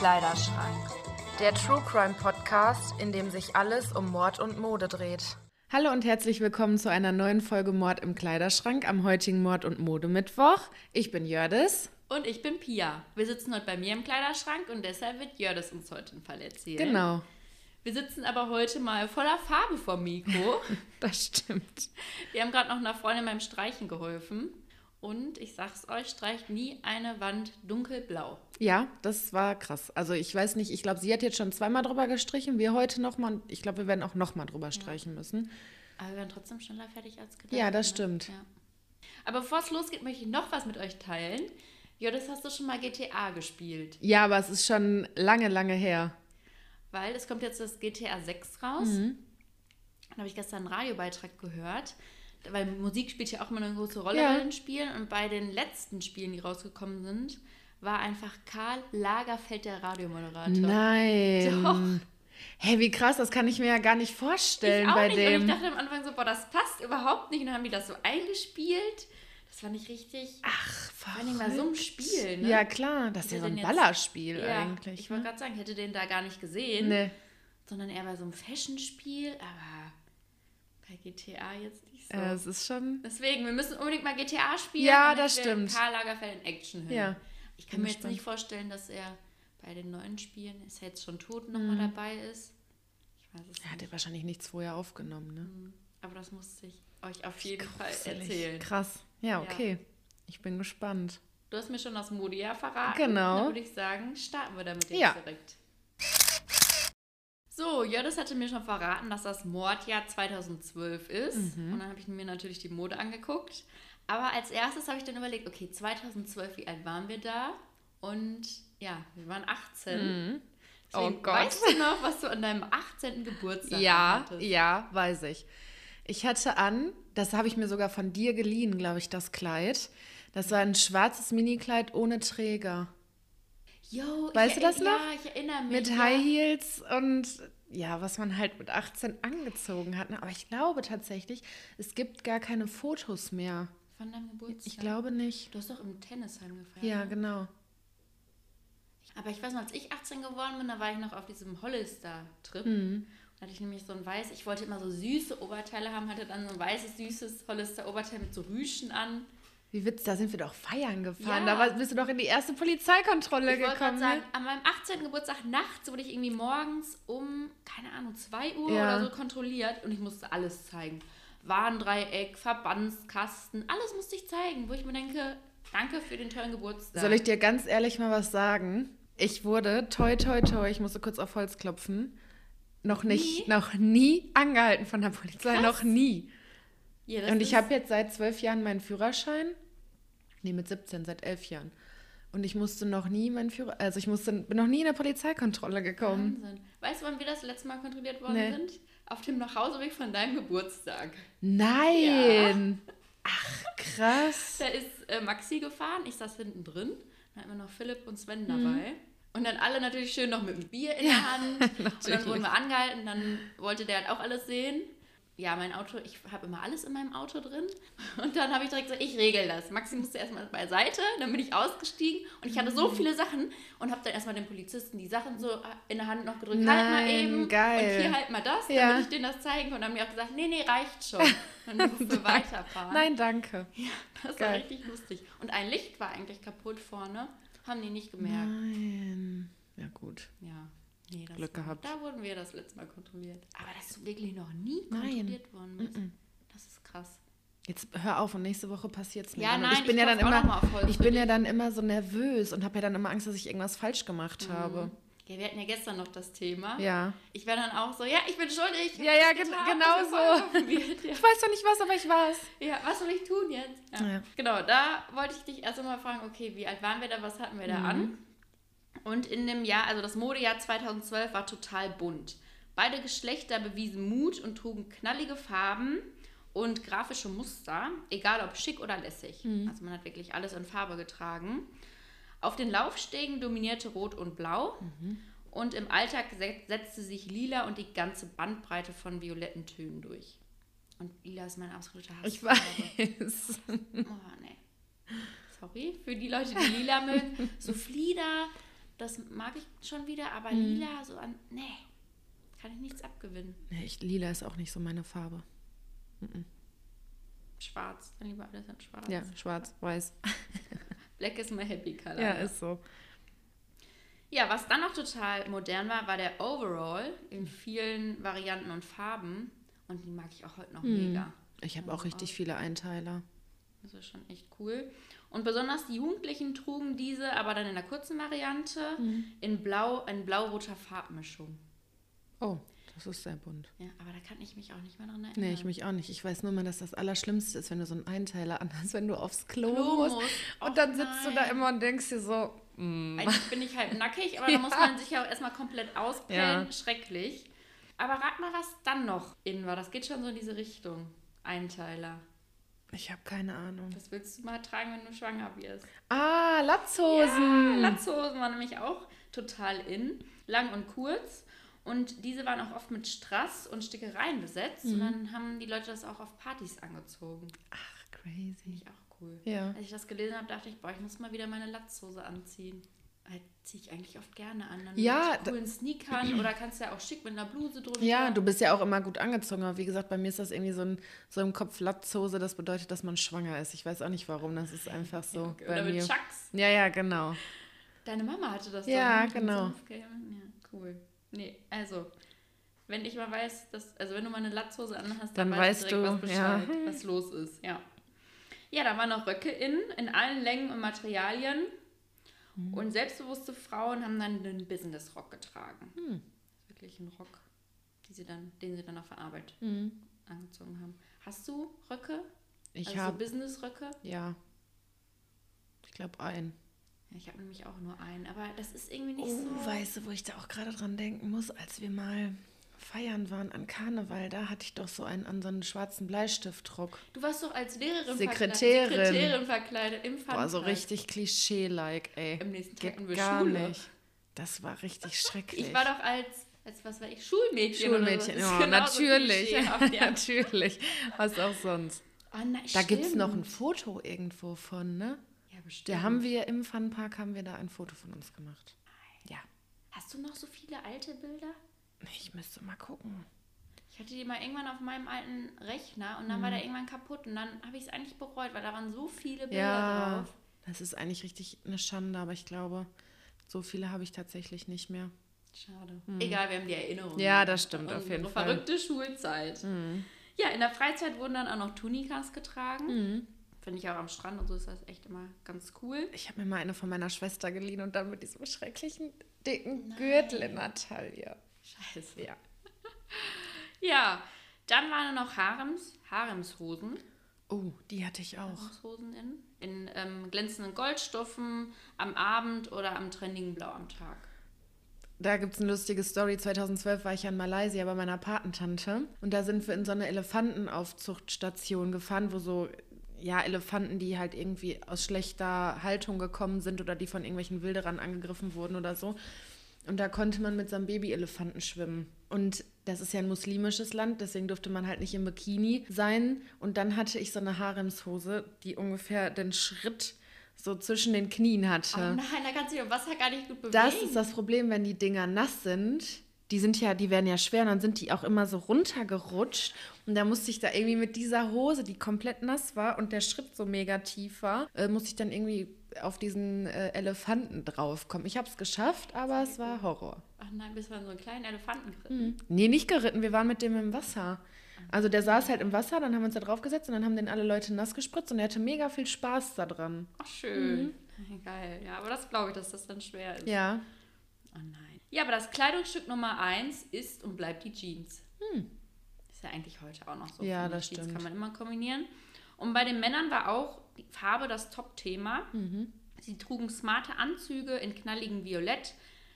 Kleiderschrank. Der True Crime Podcast, in dem sich alles um Mord und Mode dreht. Hallo und herzlich willkommen zu einer neuen Folge Mord im Kleiderschrank am heutigen Mord- und Modemittwoch. Ich bin Jördis. Und ich bin Pia. Wir sitzen heute bei mir im Kleiderschrank und deshalb wird Jördis uns heute einen Fall erzählen. Genau. Wir sitzen aber heute mal voller Farbe vor Mikro. das stimmt. Wir haben gerade noch einer Freundin beim Streichen geholfen. Und ich sag's euch, streicht nie eine Wand dunkelblau. Ja, das war krass. Also ich weiß nicht, ich glaube, sie hat jetzt schon zweimal drüber gestrichen, wir heute nochmal und ich glaube, wir werden auch nochmal drüber streichen müssen. Aber wir werden trotzdem schneller fertig als gedacht. Ja, das ne? stimmt. Ja. Aber bevor es losgeht, möchte ich noch was mit euch teilen. Jodis, hast du schon mal GTA gespielt? Ja, aber es ist schon lange, lange her. Weil es kommt jetzt das GTA 6 raus. Mhm. Da habe ich gestern einen Radiobeitrag gehört. Weil Musik spielt ja auch immer eine große Rolle Ja. bei den Spielen. Und bei den letzten Spielen, die rausgekommen sind, war einfach Karl Lagerfeld der Radiomoderator. Nein. Doch. Hey, wie krass, das kann ich mir ja gar nicht vorstellen ich auch bei nicht. dem. Und ich dachte am Anfang so, boah, das passt überhaupt nicht. Und dann haben die das so eingespielt. Das fand ich richtig. Ach, vor allem bei so einem Spiel, ne? Ja, klar, das ist ja so ein denn jetzt- Ballerspiel Ja, eigentlich. ich wollte ne? gerade sagen, ich hätte den da gar nicht gesehen. Nee. Sondern eher bei so einem Fashion-Spiel. Aber bei GTA jetzt nicht so. Äh, es ist schon. Deswegen, wir müssen unbedingt mal GTA spielen. Ja, das stimmt. Karl Lagerfeld in Action hin. Ja, Ich kann mir jetzt nicht vorstellen, dass er bei den neuen Spielen, ist er jetzt schon tot, Mhm. nochmal dabei ist. Ich weiß es Er hat nicht. ja wahrscheinlich nichts vorher aufgenommen, ne? Aber das musste ich euch auf jeden Fall erzählen. Krass. Ja, okay. Ich bin gespannt. Du hast mir schon das Modia verraten. Genau. Dann würde ich sagen, starten wir damit jetzt Ja. direkt. So, Jördis hatte mir schon verraten, dass das Mordjahr 2012 ist. Mhm. Und dann habe ich mir natürlich die Mode angeguckt. Aber als erstes habe ich dann überlegt, okay, 2012, wie alt waren wir da? Und ja, wir waren 18. Oh Deswegen, Gott. Weißt du noch, was du an deinem 18. Geburtstag Ja, hattest? ja, weiß ich. Ich hatte an, das habe ich mir sogar von dir geliehen, glaube ich, das Kleid. Das war ein schwarzes Minikleid ohne Träger. Yo, Weißt ich, du das ja, noch? ich erinnere mich. Mit ja. High Heels und ja, was man halt mit 18 angezogen hat. ne? Aber ich glaube tatsächlich, es gibt gar keine Fotos mehr. Von deinem Geburtstag. Ich glaube nicht. Du hast doch im Tennisheim gefeiert. Ja, ne? genau. Aber ich weiß noch, als ich 18 geworden bin, da war ich noch auf diesem Hollister-Trip. Mhm. Da hatte ich nämlich so ein weiß, ich wollte immer so süße Oberteile haben, hatte dann so ein weißes, süßes Hollister-Oberteil mit so Rüschen an. Wie witzig, da sind wir doch feiern gefahren. Ja. Da bist du doch in die erste Polizeikontrolle Ich gekommen. sagen, ne? an meinem 18. Geburtstag nachts wurde ich irgendwie morgens um, keine Ahnung, 2 Uhr Ja. oder so kontrolliert und ich musste alles zeigen. Warndreieck, Verbandskasten, alles musste ich zeigen, wo ich mir denke, danke für den tollen Geburtstag. Soll ich dir ganz ehrlich mal was sagen? Ich wurde, toi, toi, toi, ich musste kurz auf Holz klopfen, noch nicht, Nie? noch nie angehalten von der Polizei, Krass. noch nie. Ja, Und ich habe jetzt seit zwölf Jahren meinen Führerschein. Nee, mit 17, seit elf Jahren. Und ich musste noch nie meinen Führer, also ich musste, bin noch nie in eine Polizeikontrolle gekommen. Wahnsinn. Weißt du, wann wir das letzte Mal kontrolliert worden Nee. sind? Auf dem Nachhauseweg von deinem Geburtstag. Nein! Ach, krass. Da ist äh, Maxi gefahren, ich saß hinten drin. Dann hatten wir noch Philipp und Sven Mhm. dabei. Und dann alle natürlich schön noch mit dem Bier in der Hand. und dann wurden wir angehalten, dann wollte der halt auch alles sehen. Ja, mein Auto, ich habe immer alles in meinem Auto drin. Und dann habe ich direkt gesagt, ich regel das. Maxi musste erstmal beiseite, dann bin ich ausgestiegen und ich hatte Mhm. so viele Sachen und habe dann erstmal dem Polizisten die Sachen so in der Hand noch gedrückt. halt mal Nein, eben geil. und hier halt mal das, Ja. damit ich denen das zeigen. Und dann haben die auch gesagt, nee, nee, reicht schon. Und dann durften wir weiterfahren. Nein, danke. Das war Geil. richtig lustig. Und ein Licht war eigentlich kaputt vorne. Haben die nicht gemerkt. Nein. Ja, gut. Ja. Nee, das Glück war, gehabt. Da wurden wir das letzte Mal kontrolliert. Aber dass du wirklich noch nie Nein. kontrolliert worden bist. Das ist krass. Jetzt hör auf und nächste Woche passiert es mir. Ja, nein, ich bin ich ja dann immer, mal ich bin ja dann immer so nervös und habe ja dann immer Angst, dass ich irgendwas falsch gemacht Mhm. habe. Ja, wir hatten ja gestern noch das Thema. Ja. Ich war dann auch so, ja, ich bin schuldig. Ja, ja, gen- hab genau das so. wird. Ja. Ich weiß doch nicht was, aber ich war's. ja, was soll ich tun jetzt? Ja. Ja. Genau, da wollte ich dich erst einmal fragen, okay, wie alt waren wir da, was hatten wir da Mhm. an? Und in dem Jahr, also das Modejahr 2012 war total bunt. Beide Geschlechter bewiesen Mut und trugen knallige Farben und grafische Muster, egal ob schick oder lässig. Also man hat wirklich alles in Farbe getragen. Auf den Laufstegen dominierte Rot und Blau. Und im Alltag se- setzte sich Lila und die ganze Bandbreite von violetten Tönen durch. Und Lila ist mein absoluter Hass. Ich weiß. Oh, nee. Sorry für die Leute, die lila mögen. So Flieder das mag ich schon wieder, aber Mhm. lila, so an, nee, kann ich nichts abgewinnen. Nee, ich, lila ist auch nicht so meine Farbe. Schwarz, dann lieber alles in schwarz. Ja, schwarz, weiß. Black is my happy color. Ja, ist so. Ja, was dann noch total modern war, war der Overall in vielen Varianten und Farben. Und die mag ich auch heute noch mega. Ich habe auch richtig viele Einteiler. Das ist schon echt cool. Und besonders die Jugendlichen trugen diese, aber dann in der kurzen Variante, in blau, in blau-roter Farbmischung. Oh, das ist sehr bunt. Ja, aber da kann ich mich auch nicht mehr dran erinnern. Nee, ich mich auch nicht. Ich weiß nur mal, dass das Allerschlimmste ist, wenn du so einen Einteiler anhast, wenn du aufs Klo, Klo musst. musst. Und dann sitzt du da nein. immer und denkst dir so, mm. Eigentlich bin ich halt nackig, aber da muss man sich ja auch erstmal komplett auspellen. Ja. Schrecklich. Aber rat mal, was dann noch in war. Das geht schon so in diese Richtung. Einteiler. Ich habe keine Ahnung. Das willst du mal tragen, wenn du schwanger wirst. Ah, Latzhosen. Latzhosen waren nämlich auch total in. Lang und kurz. Und diese waren auch oft mit Strass und Stickereien besetzt. Mhm. Und dann haben die Leute das auch auf Partys angezogen. Ach, crazy. Finde ich auch cool. Ja. Als ich das gelesen habe, dachte ich, boah, ich muss mal wieder meine Latzhose anziehen. Halt ziehe ich eigentlich oft gerne an. Dann Ja, mit coolen Sneakern oder kannst du ja auch schick mit einer Bluse drunter. Ja, du bist ja auch immer gut angezogen, aber wie gesagt, bei mir ist das irgendwie so, ein, so im Kopf Latzhose, das bedeutet, dass man schwanger ist. Ich weiß auch nicht warum, das ist einfach so Okay, bei Oder mit mir. Chucks. Ja, ja, genau. Deine Mama hatte das Ja, doch. mit genau. Ja, cool. Nee, also, wenn ich mal weiß, dass, also wenn du mal eine Latzhose anhast, dann, Dann weißt weißt du direkt, du, was ja. Bescheid, was los ist, ja. Ja, da waren noch Röcke in, in allen Längen und Materialien. Mhm. Und selbstbewusste Frauen haben dann den Business-Rock getragen. Hm. Wirklich ein Rock, die sie dann, den sie dann auf der Arbeit Mhm. angezogen haben. Hast du Röcke? Ich also so habe, Business-Röcke? ja, ich glaube ein. Ja, ich habe nämlich auch nur einen, aber das ist irgendwie nicht Oh, so. weißt du, wo ich da auch gerade dran denken muss, als wir mal feiern waren an Karneval, da hatte ich doch so einen an so einen schwarzen Bleistiftrock. Du warst doch als Lehrerin Sekretärin. verkleidet, Sekretärin verkleidet im Boah, so Funpark. richtig Klischee-like, ey. Im nächsten Tag Geht gar Schule. nicht. Das war richtig schrecklich. Ich war doch als, als was war ich, Schulmädchen. Schulmädchen, so. Ja, ist genauso natürlich. ja. natürlich. Was auch sonst. Oh, nein, Da gibt es noch ein Foto irgendwo von, ne? Ja, bestimmt. Da haben wir im Funpark haben wir da ein Foto von uns gemacht. Ja. Hast du noch so viele alte Bilder? Ich müsste mal gucken. Ich hatte die mal irgendwann auf meinem alten Rechner und dann Mhm. war der irgendwann kaputt und dann habe ich es eigentlich bereut, weil da waren so viele Bilder Ja, drauf. das ist eigentlich richtig eine Schande, aber ich glaube, so viele habe ich tatsächlich nicht mehr. Schade. Egal, wir haben die Erinnerung. Mhm. Ja, das stimmt, auf jeden Fall. Mhm. verrückte Schulzeit. Ja, in der Freizeit wurden dann auch noch Tunikas getragen. Mhm. Finde ich auch am Strand und so ist das echt immer ganz cool. Ich habe mir mal eine von meiner Schwester geliehen und dann mit diesem schrecklichen dicken Gürtel in der Taille. Scheiße. Ja. Ja, dann waren noch Harems, Haremshosen. Oh, die hatte ich auch. Haremshosen in, in ähm, glänzenden Goldstoffen am Abend oder am trendigen Blau am Tag. Da gibt es eine lustige Story. 2012 war ich ja in Malaysia bei meiner Patentante. Und da sind wir in so eine Elefantenaufzuchtstation gefahren, wo so, ja, Elefanten, die halt irgendwie aus schlechter Haltung gekommen sind oder die von irgendwelchen Wilderern angegriffen wurden oder so. Und da konnte man mit so einem Babyelefanten schwimmen. Und das ist ja ein muslimisches Land, deswegen durfte man halt nicht im Bikini sein. Und dann hatte ich so eine Haremshose, die ungefähr den Schritt so zwischen den Knien hatte. Oh nein, da kannst du dich im Wasser gar nicht gut bewegen. Das ist das Problem, wenn die Dinger nass sind. Die sind ja, die werden ja schwer und dann sind die auch immer so runtergerutscht. Und da musste ich da irgendwie mit dieser Hose, die komplett nass war und der Schritt so mega tief war, äh, musste ich dann irgendwie auf diesen äh, Elefanten draufkommen. Ich habe es geschafft, aber es war Horror. Ach nein, bis wir an so einen kleinen Elefanten geritten. Nee, nicht geritten, wir waren mit dem im Wasser. Also der saß halt im Wasser, dann haben wir uns da draufgesetzt und dann haben den alle Leute nass gespritzt und er hatte mega viel Spaß da dran. Ach, schön. Geil. Ja, aber das glaube ich, dass das dann schwer ist. Ja. Oh nein. Ja, aber das Kleidungsstück Nummer eins ist und bleibt die Jeans. Ist ja eigentlich heute auch noch so. Hm. Ja, das. Jeans stimmt. kann man immer kombinieren. Und bei den Männern war auch die Farbe das Top-Thema. Mhm. Sie trugen smarte Anzüge in knalligem Violett,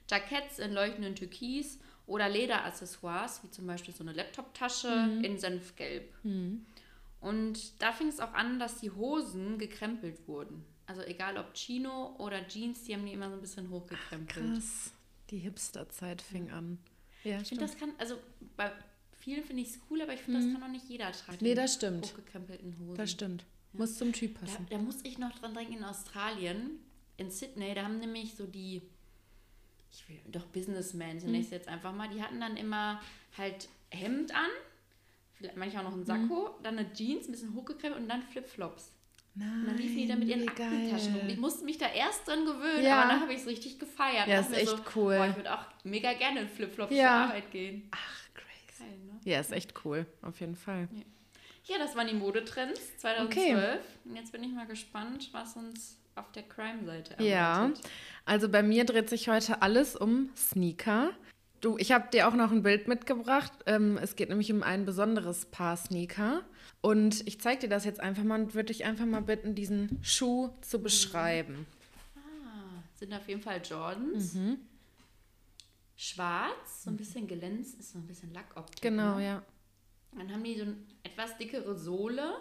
Jacketts in leuchtenden Türkis oder Lederaccessoires, wie zum Beispiel so eine Laptoptasche Mhm. in Senfgelb. Und da fing es auch an, dass die Hosen gekrempelt wurden. Also egal ob Chino oder Jeans, die haben die immer so ein bisschen hochgekrempelt. Krass. Die Hipster-Zeit fing an. Ja, Ich finde, das kann, also bei vielen finde ich es cool, aber ich finde, das kann auch nicht jeder tragen. Nee, das stimmt. Hochgekrempelten Hosen. Das stimmt. Muss zum Typ Da, passen. da muss ich noch dran denken, in Australien, in Sydney, da haben nämlich so die, ich will, doch Businessmen, so nenne ich es jetzt einfach mal, die hatten dann immer halt Hemd an, vielleicht manchmal auch noch ein Sakko, dann eine Jeans, ein bisschen hochgekrempelt und dann Flipflops. Nein, Und dann liefen die da mit ihren Aktentaschen rum. Ich musste mich da erst dran gewöhnen, Ja. aber dann habe ich es richtig gefeiert. Ja, ist echt cool. Boah, ich würde auch mega gerne in Flipflops Ja. zur Arbeit gehen. Ach, Geil, ne? Ja, ist echt cool, auf jeden Fall. Ja, das waren die Modetrends 2012. Und jetzt bin ich mal gespannt, was uns auf der Crime-Seite Ja, erwartet. also bei mir dreht sich heute alles um Sneaker. Du, ich habe dir auch noch ein Bild mitgebracht. Ähm, es geht nämlich um ein besonderes Paar Sneaker. Und ich zeige dir das jetzt einfach mal und würde dich einfach mal bitten, diesen Schuh zu beschreiben. Ah, sind auf jeden Fall Jordans. Mhm. Schwarz, so ein bisschen glänzend, ist so ein bisschen Lackoptik. Genau, ne? ja. Dann haben die so eine etwas dickere Sohle.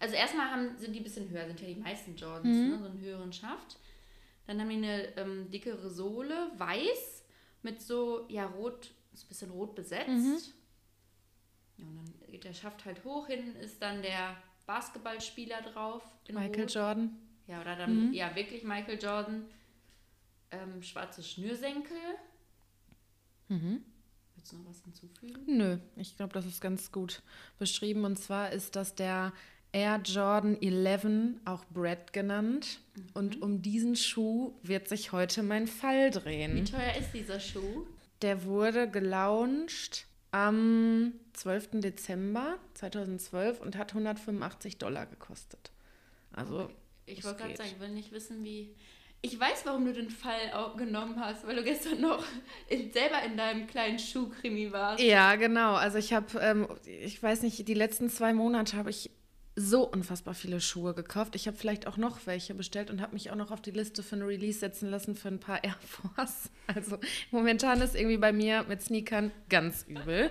Also erstmal haben, sind die ein bisschen höher, sind ja die meisten Jordans, Mhm. ne? so einen höheren Schaft. Dann haben die eine ähm, dickere Sohle, weiß, mit so, ja, rot, ist ein bisschen rot besetzt. Mhm. Ja, und dann geht der Schaft halt hoch, hinten ist dann der Basketballspieler drauf. Michael Rot. Jordan. Ja, oder dann, Mhm. ja, wirklich Michael Jordan. Ähm, schwarze Schnürsenkel. Mhm. Willst du noch was hinzufügen? Nö, ich glaube, das ist ganz gut beschrieben. Und zwar ist das der Air Jordan 11, auch Brad genannt. Und um diesen Schuh wird sich heute mein Fall drehen. Wie teuer ist dieser Schuh? Der wurde gelauncht am 12. Dezember 2012 und hat 185 Dollar gekostet. Also, Ich es wollte gerade sagen, ich will nicht wissen, wie. Ich weiß, warum du den Fall auch genommen hast, weil du gestern noch in, selber in deinem kleinen Schuhkrimi warst. Ja, genau. Also ich habe, ähm, ich weiß nicht, die letzten zwei Monate habe ich so unfassbar viele Schuhe gekauft. Ich habe vielleicht auch noch welche bestellt und habe mich auch noch auf die Liste für ein Release setzen lassen für ein paar Air Force. Also momentan ist irgendwie bei mir mit Sneakern ganz übel.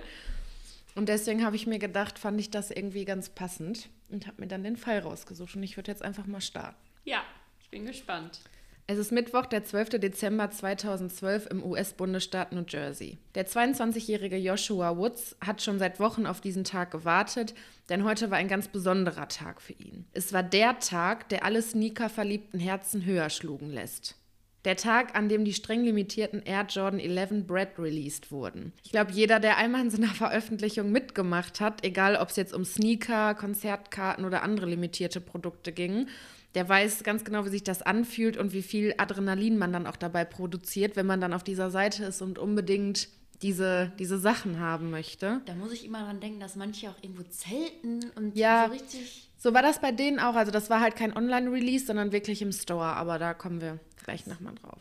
Und deswegen habe ich mir gedacht, fand ich das irgendwie ganz passend und habe mir dann den Fall rausgesucht. Und ich würde jetzt einfach mal starten. Ja, ich bin gespannt. Es ist Mittwoch, der 12. Dezember 2012 im US-Bundesstaat New Jersey. Der 22-jährige Joshua Woods hat schon seit Wochen auf diesen Tag gewartet, denn heute war ein ganz besonderer Tag für ihn. Es war der Tag, der alle Sneaker-verliebten Herzen höher schlugen lässt. Der Tag, an dem die streng limitierten Air Jordan 11 Bread released wurden. Ich glaube, jeder, der einmal in so einer Veröffentlichung mitgemacht hat, egal ob es jetzt um Sneaker, Konzertkarten oder andere limitierte Produkte ging, der weiß ganz genau, wie sich das anfühlt und wie viel Adrenalin man dann auch dabei produziert, wenn man dann auf dieser Seite ist und unbedingt diese, diese Sachen haben möchte. Da muss ich immer dran denken, dass manche auch irgendwo zelten und Ja. so richtig. So war das bei denen auch. Also das war halt kein Online-Release, sondern wirklich im Store. Aber da kommen wir gleich nochmal drauf.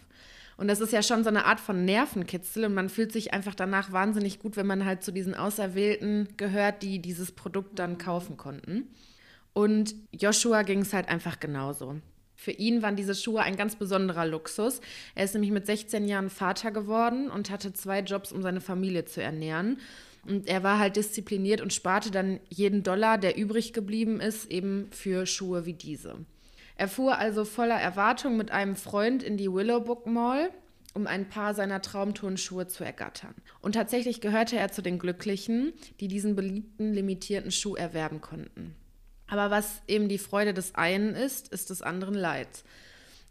Und das ist ja schon so eine Art von Nervenkitzel und man fühlt sich einfach danach wahnsinnig gut, wenn man halt zu diesen Auserwählten gehört, die dieses Produkt dann kaufen konnten. Und Joshua ging es halt einfach genauso. Für ihn waren diese Schuhe ein ganz besonderer Luxus. Er ist nämlich mit 16 Jahren Vater geworden und hatte zwei Jobs, um seine Familie zu ernähren. Und er war halt diszipliniert und sparte dann jeden Dollar, der übrig geblieben ist, eben für Schuhe wie diese. Er fuhr also voller Erwartung mit einem Freund in die Willowbrook Mall, um ein paar seiner Traumturnschuhe zu ergattern. Und tatsächlich gehörte er zu den Glücklichen, die diesen beliebten limitierten Schuh erwerben konnten. Aber was eben die Freude des einen ist, ist des anderen Leid.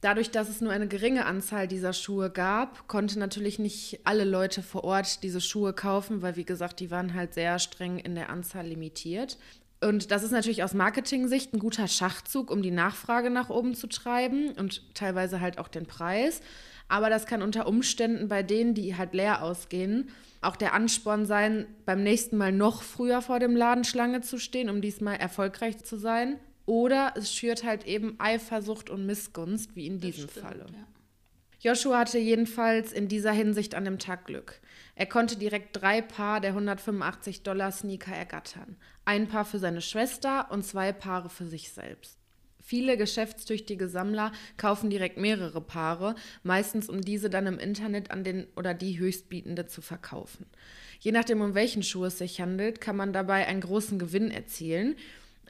Dadurch, dass es nur eine geringe Anzahl dieser Schuhe gab, konnte natürlich nicht alle Leute vor Ort diese Schuhe kaufen, weil wie gesagt, die waren halt sehr streng in der Anzahl limitiert. Und das ist natürlich aus Marketing-Sicht ein guter Schachzug, um die Nachfrage nach oben zu treiben und teilweise halt auch den Preis. Aber das kann unter Umständen bei denen, die halt leer ausgehen, auch der Ansporn sein, beim nächsten Mal noch früher vor dem Laden Schlange zu stehen, um diesmal erfolgreich zu sein. Oder es schürt halt eben Eifersucht und Missgunst, wie in diesem Stimmt, Falle. ja. Joshua hatte jedenfalls in dieser Hinsicht an dem Tag Glück. Er konnte direkt drei Paar der 185 Dollar Sneaker ergattern. Ein Paar für seine Schwester und zwei Paare für sich selbst. Viele geschäftstüchtige Sammler kaufen direkt mehrere Paare, meistens um diese dann im Internet an den oder die Höchstbietende zu verkaufen. Je nachdem, um welchen Schuh es sich handelt, kann man dabei einen großen Gewinn erzielen.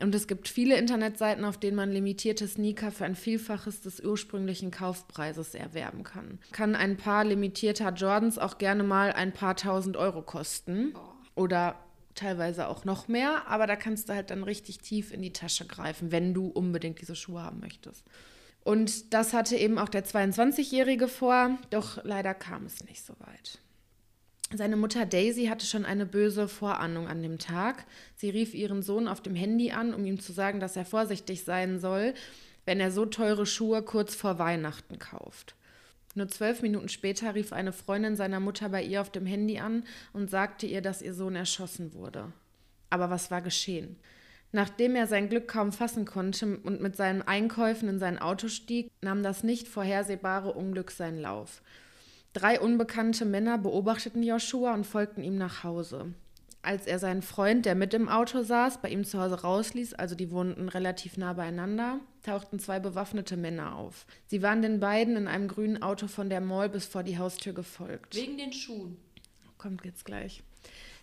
Und es gibt viele Internetseiten, auf denen man limitierte Sneaker für ein Vielfaches des ursprünglichen Kaufpreises erwerben kann. Kann ein paar limitierter Jordans auch gerne mal ein paar tausend Euro kosten. Oder teilweise auch noch mehr, aber da kannst du halt dann richtig tief in die Tasche greifen, wenn du unbedingt diese Schuhe haben möchtest. Und das hatte eben auch der 22-Jährige vor, doch leider kam es nicht so weit. Seine Mutter Daisy hatte schon eine böse Vorahnung an dem Tag. Sie rief ihren Sohn auf dem Handy an, um ihm zu sagen, dass er vorsichtig sein soll, wenn er so teure Schuhe kurz vor Weihnachten kauft. Nur zwölf Minuten später rief eine Freundin seiner Mutter bei ihr auf dem Handy an und sagte ihr, dass ihr Sohn erschossen wurde. Aber was war geschehen? Nachdem er sein Glück kaum fassen konnte und mit seinen Einkäufen in sein Auto stieg, nahm das nicht vorhersehbare Unglück seinen Lauf. Drei unbekannte Männer beobachteten Joshua und folgten ihm nach Hause. Als er seinen Freund, der mit im Auto saß, bei ihm zu Hause rausließ, also die wohnten relativ nah beieinander, tauchten zwei bewaffnete Männer auf. Sie waren den beiden in einem grünen Auto von der Mall bis vor die Haustür gefolgt. Wegen den Schuhen. Kommt jetzt gleich.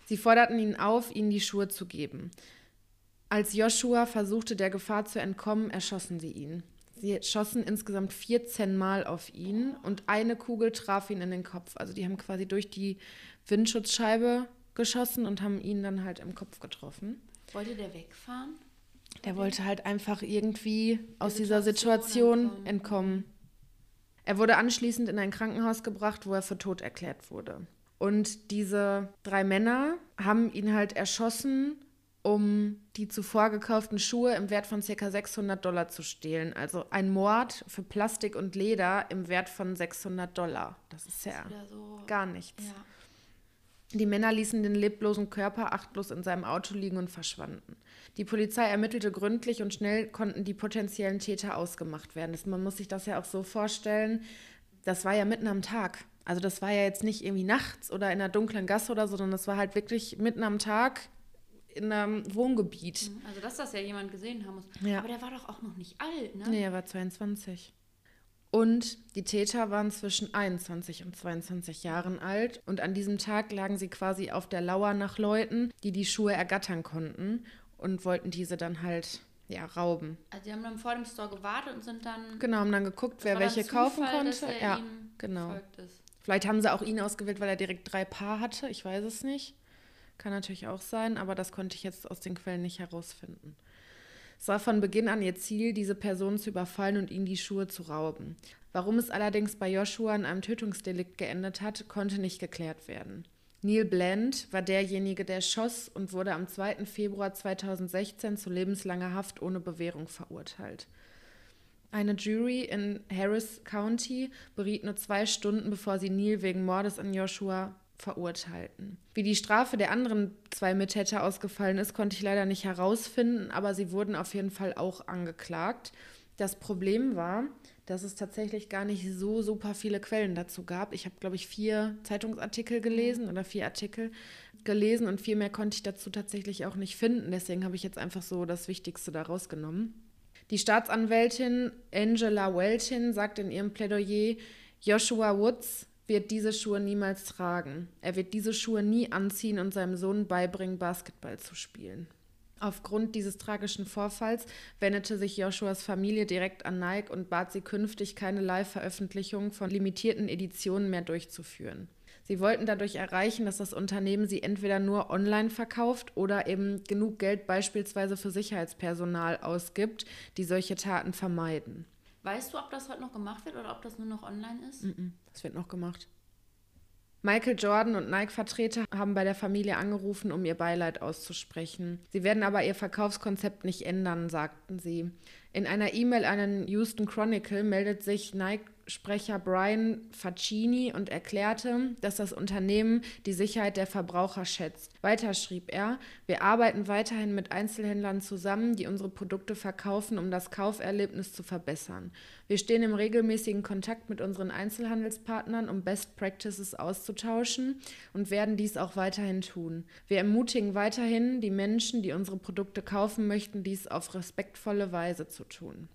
Sie forderten ihn auf, ihnen die Schuhe zu geben. Als Joshua versuchte, der Gefahr zu entkommen, erschossen sie ihn. Sie schossen insgesamt 14 Mal auf ihn und eine Kugel traf ihn in den Kopf. Also die haben quasi durch die Windschutzscheibe geschossen und haben ihn dann halt im Kopf getroffen. Wollte der wegfahren? Der wollte halt einfach irgendwie aus dieser Situation entkommen. entkommen. Er wurde anschließend in ein Krankenhaus gebracht, wo er für tot erklärt wurde. Und diese drei Männer haben ihn halt erschossen um die zuvor gekauften Schuhe im Wert von ca. 600 Dollar zu stehlen. Also ein Mord für Plastik und Leder im Wert von 600 Dollar. Das ist ja so, gar nichts. Ja. Die Männer ließen den leblosen Körper achtlos in seinem Auto liegen und verschwanden. Die Polizei ermittelte gründlich und schnell konnten die potenziellen Täter ausgemacht werden. Das, man muss sich das ja auch so vorstellen, das war ja mitten am Tag. Also das war ja jetzt nicht irgendwie nachts oder in einer dunklen Gasse oder so, sondern das war halt wirklich mitten am Tag in einem Wohngebiet. Mhm, also, dass das ja jemand gesehen haben muss. Ja. Aber der war doch auch noch nicht alt, ne? Nee, er war 22. Und die Täter waren zwischen 21 und 22 Jahren alt. Und an diesem Tag lagen sie quasi auf der Lauer nach Leuten, die die Schuhe ergattern konnten und wollten diese dann halt ja, rauben. Also die haben dann vor dem Store gewartet und sind dann. Genau, haben dann geguckt, wer welche Zufall, kaufen konnte. ja, genau. Vielleicht haben sie auch ihn ausgewählt, weil er direkt drei Paar hatte. Ich weiß es nicht. Kann natürlich auch sein, aber das konnte ich jetzt aus den Quellen nicht herausfinden. Es war von Beginn an ihr Ziel, diese Person zu überfallen und ihnen die Schuhe zu rauben. Warum es allerdings bei Joshua in einem Tötungsdelikt geendet hat, konnte nicht geklärt werden. Neil Bland war derjenige, der schoss und wurde am 2. Februar 2016 zu lebenslanger Haft ohne Bewährung verurteilt. Eine Jury in Harris County beriet nur zwei Stunden, bevor sie Neil wegen Mordes an Joshua verurteilten. Wie die Strafe der anderen zwei Mittäter ausgefallen ist, konnte ich leider nicht herausfinden, aber sie wurden auf jeden Fall auch angeklagt. Das Problem war, dass es tatsächlich gar nicht so super viele Quellen dazu gab. Ich habe, glaube ich, vier Zeitungsartikel gelesen oder vier Artikel gelesen und viel mehr konnte ich dazu tatsächlich auch nicht finden. Deswegen habe ich jetzt einfach so das Wichtigste da rausgenommen. Die Staatsanwältin Angela Weltin sagt in ihrem Plädoyer, Joshua Woods wird diese Schuhe niemals tragen. Er wird diese Schuhe nie anziehen und seinem Sohn beibringen, Basketball zu spielen. Aufgrund dieses tragischen Vorfalls wendete sich Joshuas Familie direkt an Nike und bat sie künftig keine Live-Veröffentlichungen von limitierten Editionen mehr durchzuführen. Sie wollten dadurch erreichen, dass das Unternehmen sie entweder nur online verkauft oder eben genug Geld beispielsweise für Sicherheitspersonal ausgibt, die solche Taten vermeiden. Weißt du, ob das heute noch gemacht wird oder ob das nur noch online ist? Das wird noch gemacht. Michael Jordan und Nike-Vertreter haben bei der Familie angerufen, um ihr Beileid auszusprechen. Sie werden aber ihr Verkaufskonzept nicht ändern, sagten sie. In einer E-Mail an den Houston Chronicle meldet sich Nike Sprecher Brian Faccini und erklärte, dass das Unternehmen die Sicherheit der Verbraucher schätzt. Weiter schrieb er, wir arbeiten weiterhin mit Einzelhändlern zusammen, die unsere Produkte verkaufen, um das Kauferlebnis zu verbessern. Wir stehen im regelmäßigen Kontakt mit unseren Einzelhandelspartnern, um Best Practices auszutauschen und werden dies auch weiterhin tun. Wir ermutigen weiterhin die Menschen, die unsere Produkte kaufen möchten, dies auf respektvolle Weise zu tun.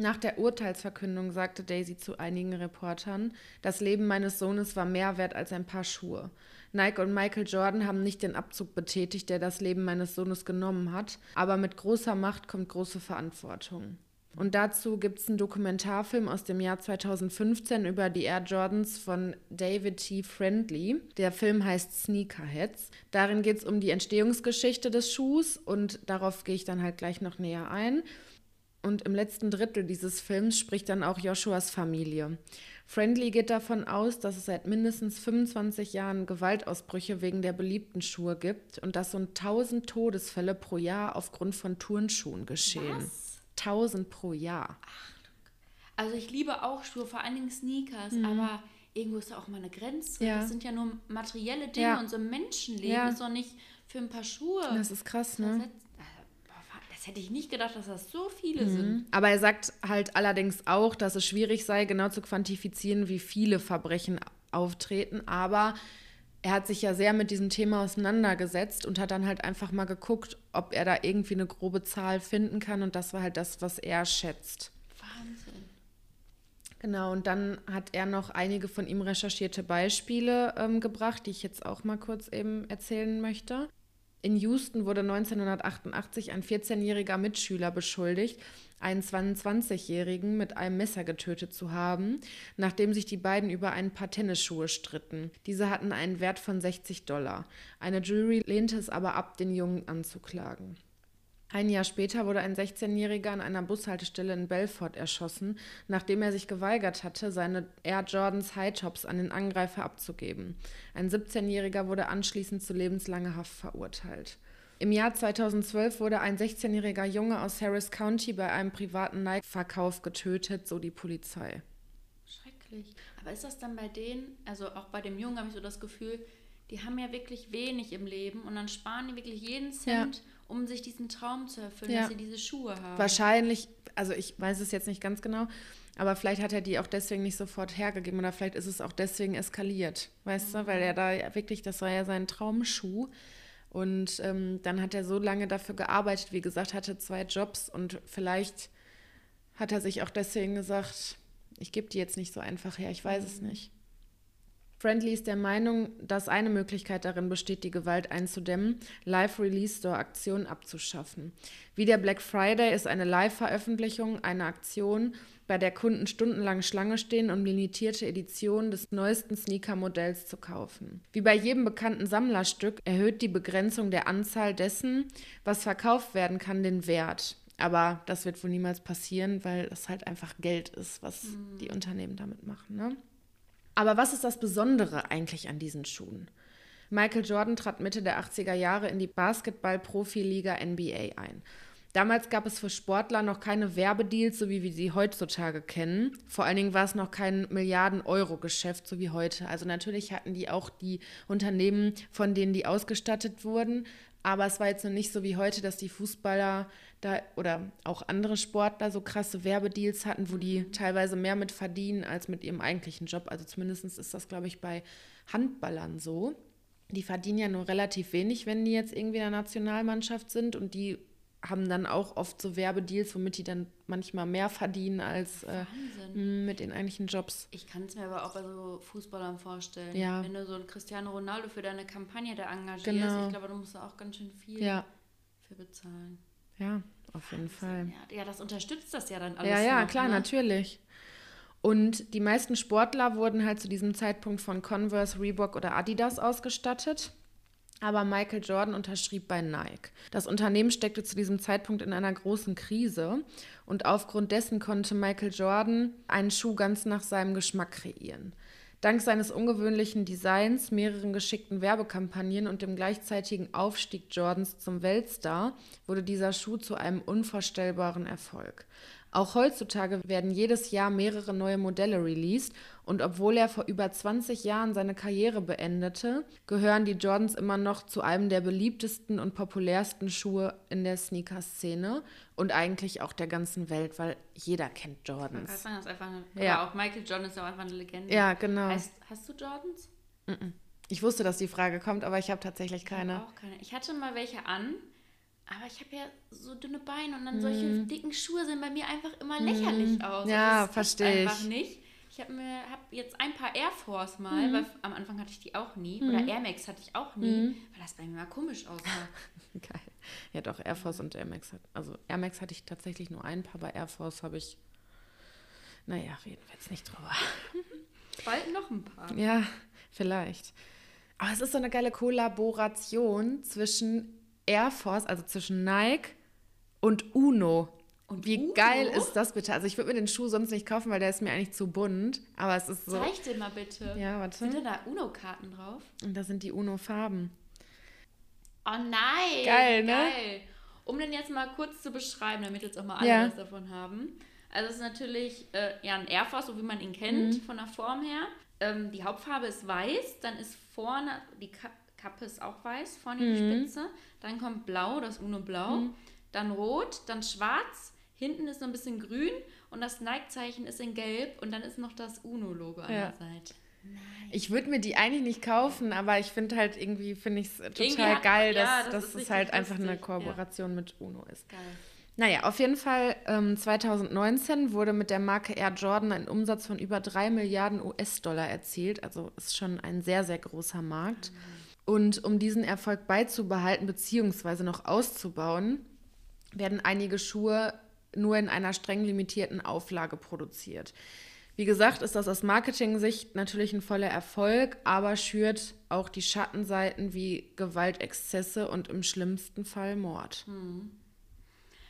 Nach der Urteilsverkündung sagte Daisy zu einigen Reportern, das Leben meines Sohnes war mehr wert als ein paar Schuhe. Nike und Michael Jordan haben nicht den Abzug betätigt, der das Leben meines Sohnes genommen hat, aber mit großer Macht kommt große Verantwortung. Und dazu gibt es einen Dokumentarfilm aus dem Jahr 2015 über die Air Jordans von David T. Friendly. Der Film heißt Sneakerheads. Darin geht es um die Entstehungsgeschichte des Schuhs und darauf gehe ich dann halt gleich noch näher ein. Und im letzten Drittel dieses Films spricht dann auch Joshuas Familie. Friendly geht davon aus, dass es seit mindestens 25 Jahren Gewaltausbrüche wegen der beliebten Schuhe gibt und dass so 1000 Todesfälle pro Jahr aufgrund von Turnschuhen geschehen. Was? 1000 pro Jahr. Also ich liebe auch Schuhe, vor allen Dingen Sneakers, aber irgendwo ist da auch mal eine Grenze. Mhm. Ja. Das sind ja nur materielle Dinge Ja. und so ein Menschenleben Ja. ist doch nicht für ein paar Schuhe. Das ist krass, ne? boah, das hätte ich nicht gedacht, dass das so viele sind. Aber er sagt halt allerdings auch, dass es schwierig sei, genau zu quantifizieren, wie viele Verbrechen auftreten. Aber er hat sich ja sehr mit diesem Thema auseinandergesetzt und hat dann halt einfach mal geguckt, ob er da irgendwie eine grobe Zahl finden kann. Und das war halt das, was er schätzt. Wahnsinn. Genau, und dann hat er noch einige von ihm recherchierte Beispiele ähm, gebracht, die ich jetzt auch mal kurz eben erzählen möchte. In Houston wurde 1988 ein 14-jähriger Mitschüler beschuldigt, einen 22-jährigen mit einem Messer getötet zu haben, nachdem sich die beiden über ein paar Tennisschuhe stritten. Diese hatten einen Wert von 60 Dollar. Eine Jury lehnte es aber ab, den Jungen anzuklagen. Ein Jahr später wurde ein 16-Jähriger an einer Bushaltestelle in Belfort erschossen, nachdem er sich geweigert hatte, seine Air Jordans High Tops an den Angreifer abzugeben. Ein 17-Jähriger wurde anschließend zu lebenslanger Haft verurteilt. Im Jahr 2012 wurde ein 16-jähriger Junge aus Harris County bei einem privaten Nike-Verkauf getötet, so die Polizei. Schrecklich. Aber ist das dann bei denen, also auch bei dem Jungen habe ich so das Gefühl, die haben ja wirklich wenig im Leben und dann sparen die wirklich jeden Cent, um sich diesen Traum zu erfüllen, Ja. dass sie diese Schuhe haben. Wahrscheinlich, also ich weiß es jetzt nicht ganz genau, aber vielleicht hat er die auch deswegen nicht sofort hergegeben oder vielleicht ist es auch deswegen eskaliert, weißt du, weil er da ja wirklich, das war ja sein Traumschuh und ähm, dann hat er so lange dafür gearbeitet, wie gesagt, hatte zwei Jobs und vielleicht hat er sich auch deswegen gesagt, ich gebe die jetzt nicht so einfach her, ich weiß es nicht. Friendly ist der Meinung, dass eine Möglichkeit darin besteht, die Gewalt einzudämmen, Live-Release-Store-Aktionen abzuschaffen. Wie der Black Friday ist eine Live-Veröffentlichung eine Aktion, bei der Kunden stundenlang Schlange stehen, um limitierte Editionen des neuesten Sneaker-Modells zu kaufen. Wie bei jedem bekannten Sammlerstück erhöht die Begrenzung der Anzahl dessen, was verkauft werden kann, den Wert. Aber das wird wohl niemals passieren, weil es halt einfach Geld ist, was die Unternehmen damit machen. Ne? Aber was ist das Besondere eigentlich an diesen Schuhen? Michael Jordan trat Mitte der 80er Jahre in die Basketball-Profiliga NBA ein. Damals gab es für Sportler noch keine Werbedeals, so wie wir sie heutzutage kennen. Vor allen Dingen war es noch kein Milliarden-Euro-Geschäft, so wie heute. Also natürlich hatten die auch die Unternehmen, von denen die ausgestattet wurden. Aber es war jetzt noch nicht so wie heute, dass die Fußballer da oder auch andere Sportler so krasse Werbedeals hatten, wo die teilweise mehr mit verdienen als mit ihrem eigentlichen Job. Also zumindest ist das, glaube ich, bei Handballern so. Die verdienen ja nur relativ wenig, wenn die jetzt irgendwie in der Nationalmannschaft sind und die haben dann auch oft so Werbedeals, womit die dann manchmal mehr verdienen als äh, mit den eigentlichen Jobs. Ich kann es mir aber auch bei so Fußballern vorstellen. Ja. Wenn du so einen Cristiano Ronaldo für deine Kampagne da engagierst, Genau. ich glaube, du musst da auch ganz schön viel Ja, für bezahlen. ja, auf jeden Fall. Ja, ja, das unterstützt das ja dann alles. Ja, ja, noch, klar, ne? natürlich. Und die meisten Sportler wurden halt zu diesem Zeitpunkt von Converse, Reebok oder Adidas ausgestattet. Aber Michael Jordan unterschrieb bei Nike. Das Unternehmen steckte zu diesem Zeitpunkt in einer großen Krise und aufgrund dessen konnte Michael Jordan einen Schuh ganz nach seinem Geschmack kreieren. Dank seines ungewöhnlichen Designs, mehreren geschickten Werbekampagnen und dem gleichzeitigen Aufstieg Jordans zum Weltstar wurde dieser Schuh zu einem unvorstellbaren Erfolg. Auch heutzutage werden jedes Jahr mehrere neue Modelle released und obwohl er vor über 20 Jahren seine Karriere beendete, gehören die Jordans immer noch zu einem der beliebtesten und populärsten Schuhe in der Sneaker-Szene und eigentlich auch der ganzen Welt, weil jeder kennt Jordans. sagen, das ist einfach eine, Ja. auch Michael Jordan ist auch einfach eine Legende. Ja, genau. Heißt, hast du Jordans? Ich wusste, dass die Frage kommt, aber ich habe tatsächlich keine. Auch keine. Ich hatte mal welche an, aber ich habe ja so dünne Beine und dann solche dicken Schuhe sehen bei mir einfach immer lächerlich aus. Mhm. Ja, das passt versteh ich. Einfach nicht. Ich habe mir hab jetzt ein paar Air Force mal, Mhm. weil am Anfang hatte ich die auch nie. Oder Air Max hatte ich auch nie, weil das bei mir mal komisch aussah. Geil. Ja, doch, Air Force und Air Max hat. Also Air Max hatte ich tatsächlich nur ein paar, bei Air Force habe ich. Naja, reden wir jetzt nicht drüber. Bald noch ein paar. Ja, vielleicht. Aber es ist so eine geile Kollaboration zwischen Air Force, also zwischen Nike und Uno. Und Wie Uno? geil ist das bitte? Also ich würde mir den Schuh sonst nicht kaufen, weil der ist mir eigentlich zu bunt. Aber es ist so. Zeig dir mal bitte. Ja, warte. Sind da Uno-Karten drauf? Und da sind die Uno-Farben. Oh nein! Geil, ne? Geil. Um den jetzt mal kurz zu beschreiben, damit jetzt auch mal alle ja. was davon haben. Also es ist natürlich äh, ja ein Air Force, so wie man ihn kennt, mhm. von der Form her. Ähm, die Hauptfarbe ist weiß, dann ist vorne, die Kappe ist auch weiß, vorne mhm. die Spitze. Dann kommt blau, das Uno Blau. Mhm. Dann rot, dann schwarz Hinten ist noch ein bisschen grün und das Nike-Zeichen ist in gelb und dann ist noch das UNO-Logo an ja. der Seite. Nice. Ich würde mir die eigentlich nicht kaufen, aber ich finde halt irgendwie, finde ich es total hat, geil, dass, ja, das dass es halt einfach lustig. eine Kooperation ja. mit UNO ist. Geil. Naja, auf jeden Fall ähm, 2019 wurde mit der Marke Air Jordan ein Umsatz von über 3 Milliarden US-Dollar erzielt. Also ist schon ein sehr, sehr großer Markt. Mhm. Und um diesen Erfolg beizubehalten bzw. noch auszubauen, werden einige Schuhe nur in einer streng limitierten Auflage produziert. Wie gesagt, ist das aus Marketing-Sicht natürlich ein voller Erfolg, aber schürt auch die Schattenseiten wie Gewaltexzesse und im schlimmsten Fall Mord. Hm.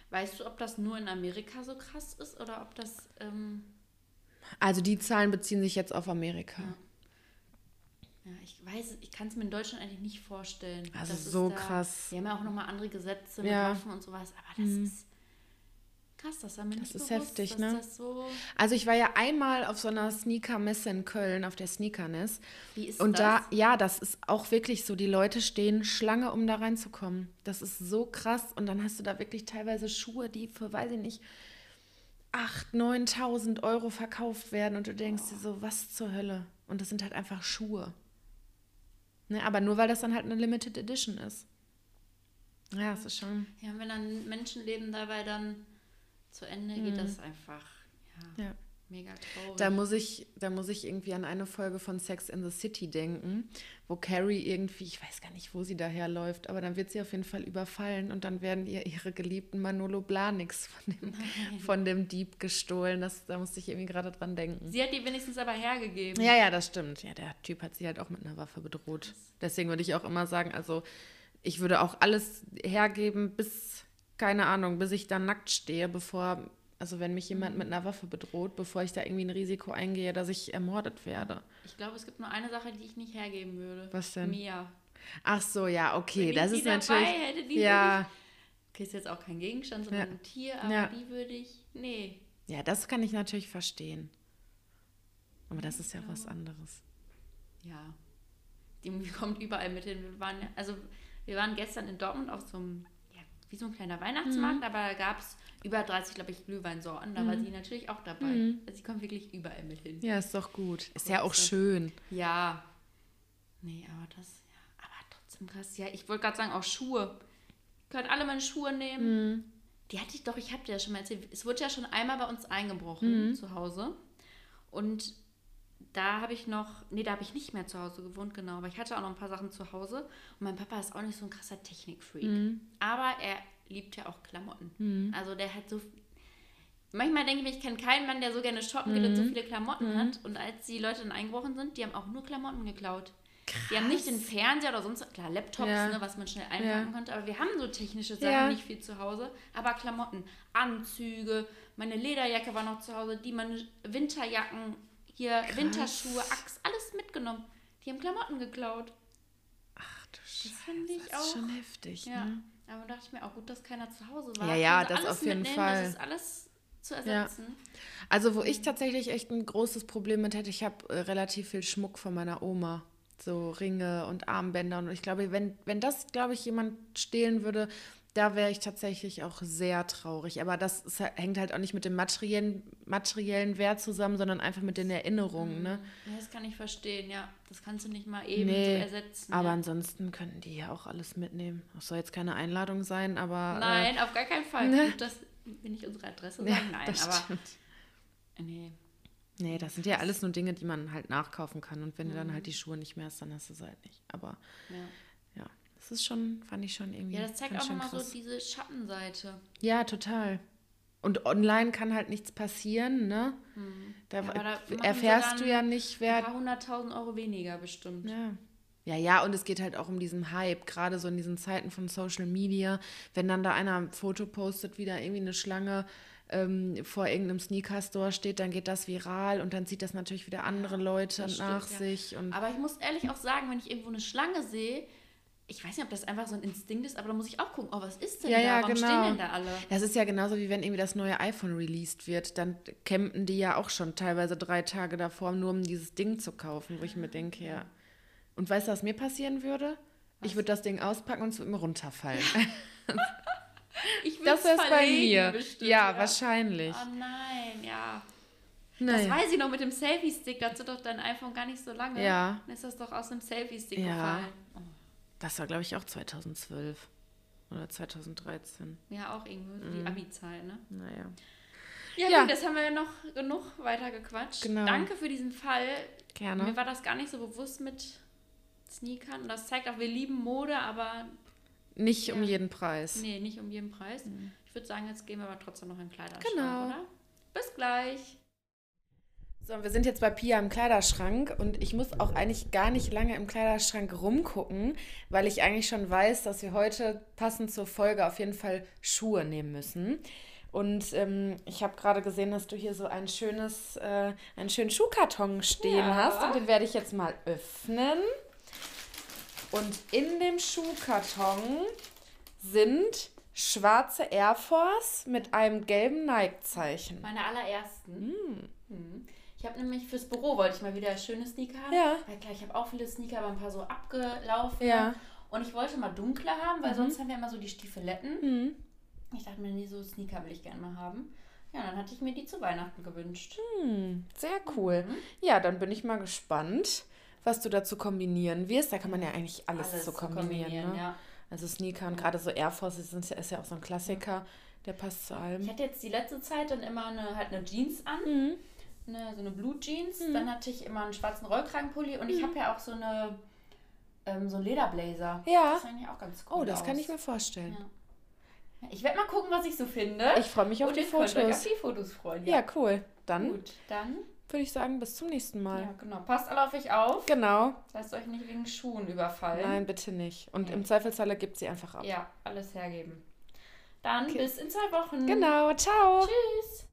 Weißt du, ob das nur in Amerika so krass ist oder ob das. Ähm also die Zahlen beziehen sich jetzt auf Amerika. Ja. Ja ich weiß, ich kann es mir in Deutschland eigentlich nicht vorstellen. Also so da, krass. Wir haben ja auch nochmal andere Gesetze mit ja. Waffen und sowas, aber das hm. ist Krass, das war mir Das ist bewusst, heftig, ne? So also ich war ja einmal auf so einer Sneaker-Messe in Köln, auf der Sneakerness. Wie ist und das? da, ja, das ist auch wirklich so. Die Leute stehen Schlange, um da reinzukommen. Das ist so krass. Und dann hast du da wirklich teilweise Schuhe, die für, weiß ich nicht, 8.000, 9.000 Euro verkauft werden. Und du denkst oh. dir so, was zur Hölle? Und das sind halt einfach Schuhe. Ne, aber nur weil das dann halt eine Limited Edition ist. Ja, das ist schon. Ja, wenn dann Menschenleben dabei dann zu Ende geht, mhm. das einfach ja, ja. Mega traurig. Da muss, ich, da muss ich irgendwie an eine Folge von Sex in the City denken, wo Carrie irgendwie, ich weiß gar nicht, wo sie daherläuft, aber dann wird sie auf jeden Fall überfallen und dann werden ihr ihre geliebten Manolo Blahniks von dem, von dem Dieb gestohlen. Das, da musste ich irgendwie gerade dran denken. Sie hat die wenigstens aber hergegeben. Ja, ja, das stimmt. Ja, der Typ hat sie halt auch mit einer Waffe bedroht. Deswegen würde ich auch immer sagen, also ich würde auch alles hergeben, bis keine Ahnung, bis ich dann nackt stehe, bevor, also wenn mich jemand mit einer Waffe bedroht, bevor ich da irgendwie ein Risiko eingehe, dass ich ermordet werde. Ich glaube, es gibt nur eine Sache, die ich nicht hergeben würde. Was denn? Mia. Ach so, ja, okay, wenn das ist natürlich. Hätte, die ja. Ich, okay, ist jetzt auch kein Gegenstand, sondern ja. ein Tier, aber ja. die würde ich. Nee. Ja, das kann ich natürlich verstehen. Aber das ist ja was anderes. Ja. Die kommt überall mit hin. Wir waren, also wir waren gestern in Dortmund auf so einem wie so ein kleiner Weihnachtsmarkt, mhm. aber da gab es über 30, glaube ich, Glühweinsorten. Da mhm. war sie natürlich auch dabei. Mhm. Also sie kommt wirklich überall mit hin. Ja, ist doch gut. Ist ja auch schön. Ja. Nee, aber das, ja, aber trotzdem krass. Ja, ich wollte gerade sagen, auch Schuhe. Ihr könnt alle meine Schuhe nehmen. Mhm. Die hatte ich doch, ich habe dir ja schon mal erzählt. Es wurde ja schon einmal bei uns eingebrochen mhm. zu Hause. Und da habe ich noch, nee, da habe ich nicht mehr zu Hause gewohnt, genau, aber ich hatte auch noch ein paar Sachen zu Hause und mein Papa ist auch nicht so ein krasser Technikfreak. Mhm. Aber er liebt ja auch Klamotten. Mhm. Also der hat so, manchmal denke ich mir, ich kenne keinen Mann, der so gerne shoppen geht und so mhm. viele Klamotten mhm. hat. Und als die Leute dann eingebrochen sind, die haben auch nur Klamotten geklaut. Krass. Die haben nicht den Fernseher oder sonst, klar, Laptops, ja. ne, was man schnell einpacken ja. konnte, aber wir haben so technische Sachen ja. nicht viel zu Hause. Aber Klamotten, Anzüge, meine Lederjacke war noch zu Hause, die meine Winterjacken, hier Krass. Winterschuhe, Axt, alles mitgenommen. Die haben Klamotten geklaut. Ach du Scheiße. Das finde ich das ist schon heftig. Ja. Ne? Aber dachte ich mir auch gut, dass keiner zu Hause war. Ja, ja, das auf jeden Fall. Das ist alles zu ersetzen. Ja. Also, wo ich tatsächlich echt ein großes Problem mit hätte, ich habe äh, relativ viel Schmuck von meiner Oma. So Ringe und Armbänder. Und ich glaube, wenn, wenn das, glaube ich, jemand stehlen würde, da wäre ich tatsächlich auch sehr traurig. Aber das ist, hängt halt auch nicht mit dem materiellen, materiellen Wert zusammen, sondern einfach mit den Erinnerungen. Ne? Ja, das kann ich verstehen, ja. Das kannst du nicht mal eben nee, so ersetzen. Aber ja. ansonsten könnten die ja auch alles mitnehmen. Das soll jetzt keine Einladung sein, aber. Äh, Nein, äh, auf gar keinen Fall. Ne? Das will nicht unsere Adresse sagen. Ja, Nein, aber. Stimmt. Nee. Nee, das sind ja alles nur Dinge, die man halt nachkaufen kann. Und wenn mhm. du dann halt die Schuhe nicht mehr hast, dann hast du es halt nicht. Aber. Ja. Das ist schon, fand ich schon irgendwie. Ja, das zeigt auch nochmal so diese Schattenseite. Ja, total. Und online kann halt nichts passieren, ne? Hm. Da, ja, da erfährst du ja nicht, wer. Ein paar hunderttausend Euro weniger bestimmt. Ja. Ja, ja, und es geht halt auch um diesen Hype, gerade so in diesen Zeiten von Social Media, wenn dann da einer ein Foto postet, wie da irgendwie eine Schlange ähm, vor irgendeinem Sneaker-Store steht, dann geht das viral und dann zieht das natürlich wieder andere Leute Das nach stimmt, ja. sich. Und Aber ich muss ehrlich auch sagen, wenn ich irgendwo eine Schlange sehe, ich weiß nicht, ob das einfach so ein Instinkt ist, aber da muss ich auch gucken, oh, was ist denn Ja, da? ja, Warum genau. stehen denn da alle? das ist ja genauso wie wenn irgendwie das neue iPhone released wird, dann campen die ja auch schon teilweise drei Tage davor, nur um dieses Ding zu kaufen, wo ich mir denke, ja. Und weißt du, was mir passieren würde? Ich würde das Ding auspacken und es würde mir runterfallen. Ich Das würd's ist bei mir. bestimmt, ja, wahrscheinlich. Oh nein, ja. Das Naja. weiß ich noch mit dem Selfie-Stick, da hast du doch dein iPhone gar nicht so lange. Ja. Dann ist das doch aus dem Selfie-Stick Ja. gefallen. Oh. Das war, glaube ich, auch 2012 oder 2013. Ja, auch irgendwie die Abi-Zeit, ne? Naja. Ja, Ja. gut, das haben wir ja noch genug weiter gequatscht. Genau. Danke für diesen Fall. Gerne. Mir war das gar nicht so bewusst mit Sneakern. Und das zeigt auch, wir lieben Mode, aber Nicht um Ja. jeden Preis. nee, nicht um jeden Preis. Ich würde sagen, jetzt gehen wir aber trotzdem noch in Kleiderschrank, Genau. oder? Bis gleich. So, wir sind jetzt bei Pia im Kleiderschrank und ich muss auch eigentlich gar nicht lange im Kleiderschrank rumgucken, weil ich eigentlich schon weiß, dass wir heute passend zur Folge auf jeden Fall Schuhe nehmen müssen. Und ähm, ich habe gerade gesehen, dass du hier so ein schönes, äh, einen schönen Schuhkarton stehen Ja. hast und den werde ich jetzt mal öffnen. Und in dem Schuhkarton sind schwarze Air Force mit einem gelben Nike-Zeichen. Meine allerersten. Mhm. Ich habe nämlich fürs Büro wollte ich mal wieder schöne Sneaker haben. Ja. Weil klar, ich habe auch viele Sneaker, aber ein paar so abgelaufen. Ja. Und ich wollte mal dunkle haben, weil sonst haben wir immer so die Stiefeletten. Mhm. Ich dachte mir, nee, so Sneaker will ich gerne mal haben. Ja, dann hatte ich mir die zu Weihnachten gewünscht. Hm, sehr cool. Ja, dann bin ich mal gespannt, was du dazu kombinieren wirst. Da kann man ja eigentlich alles, so zu kombinieren. ne? ja. Also Sneaker und gerade so Air Force ist, ja- ist ja auch so ein Klassiker, der passt zu Ich allem. hatte jetzt die letzte Zeit dann immer eine, halt eine Jeans an, Mhm. Eine, so eine Blue Jeans. Dann hatte ich immer einen schwarzen Rollkragenpulli und ich habe ja auch so eine ähm, so einen Lederblazer. Ja. Das sah eigentlich auch ganz cool Oh, das kann aus. ich mir vorstellen. Ja. Ich werde mal gucken, was ich so finde. Ich freue mich auf und die könnt euch auf Fotos. die Fotos freuen. Ja, cool. Dann Gut, dann würde ich sagen, bis zum nächsten Mal. ja, genau. Passt alle auf euch auf. Genau. Lasst euch nicht wegen Schuhen überfallen. Nein, bitte nicht. Und Nee. im Zweifelsfalle gibt sie einfach ab. Ja, alles hergeben. Dann bis in zwei Wochen. Genau. Ciao. Tschüss.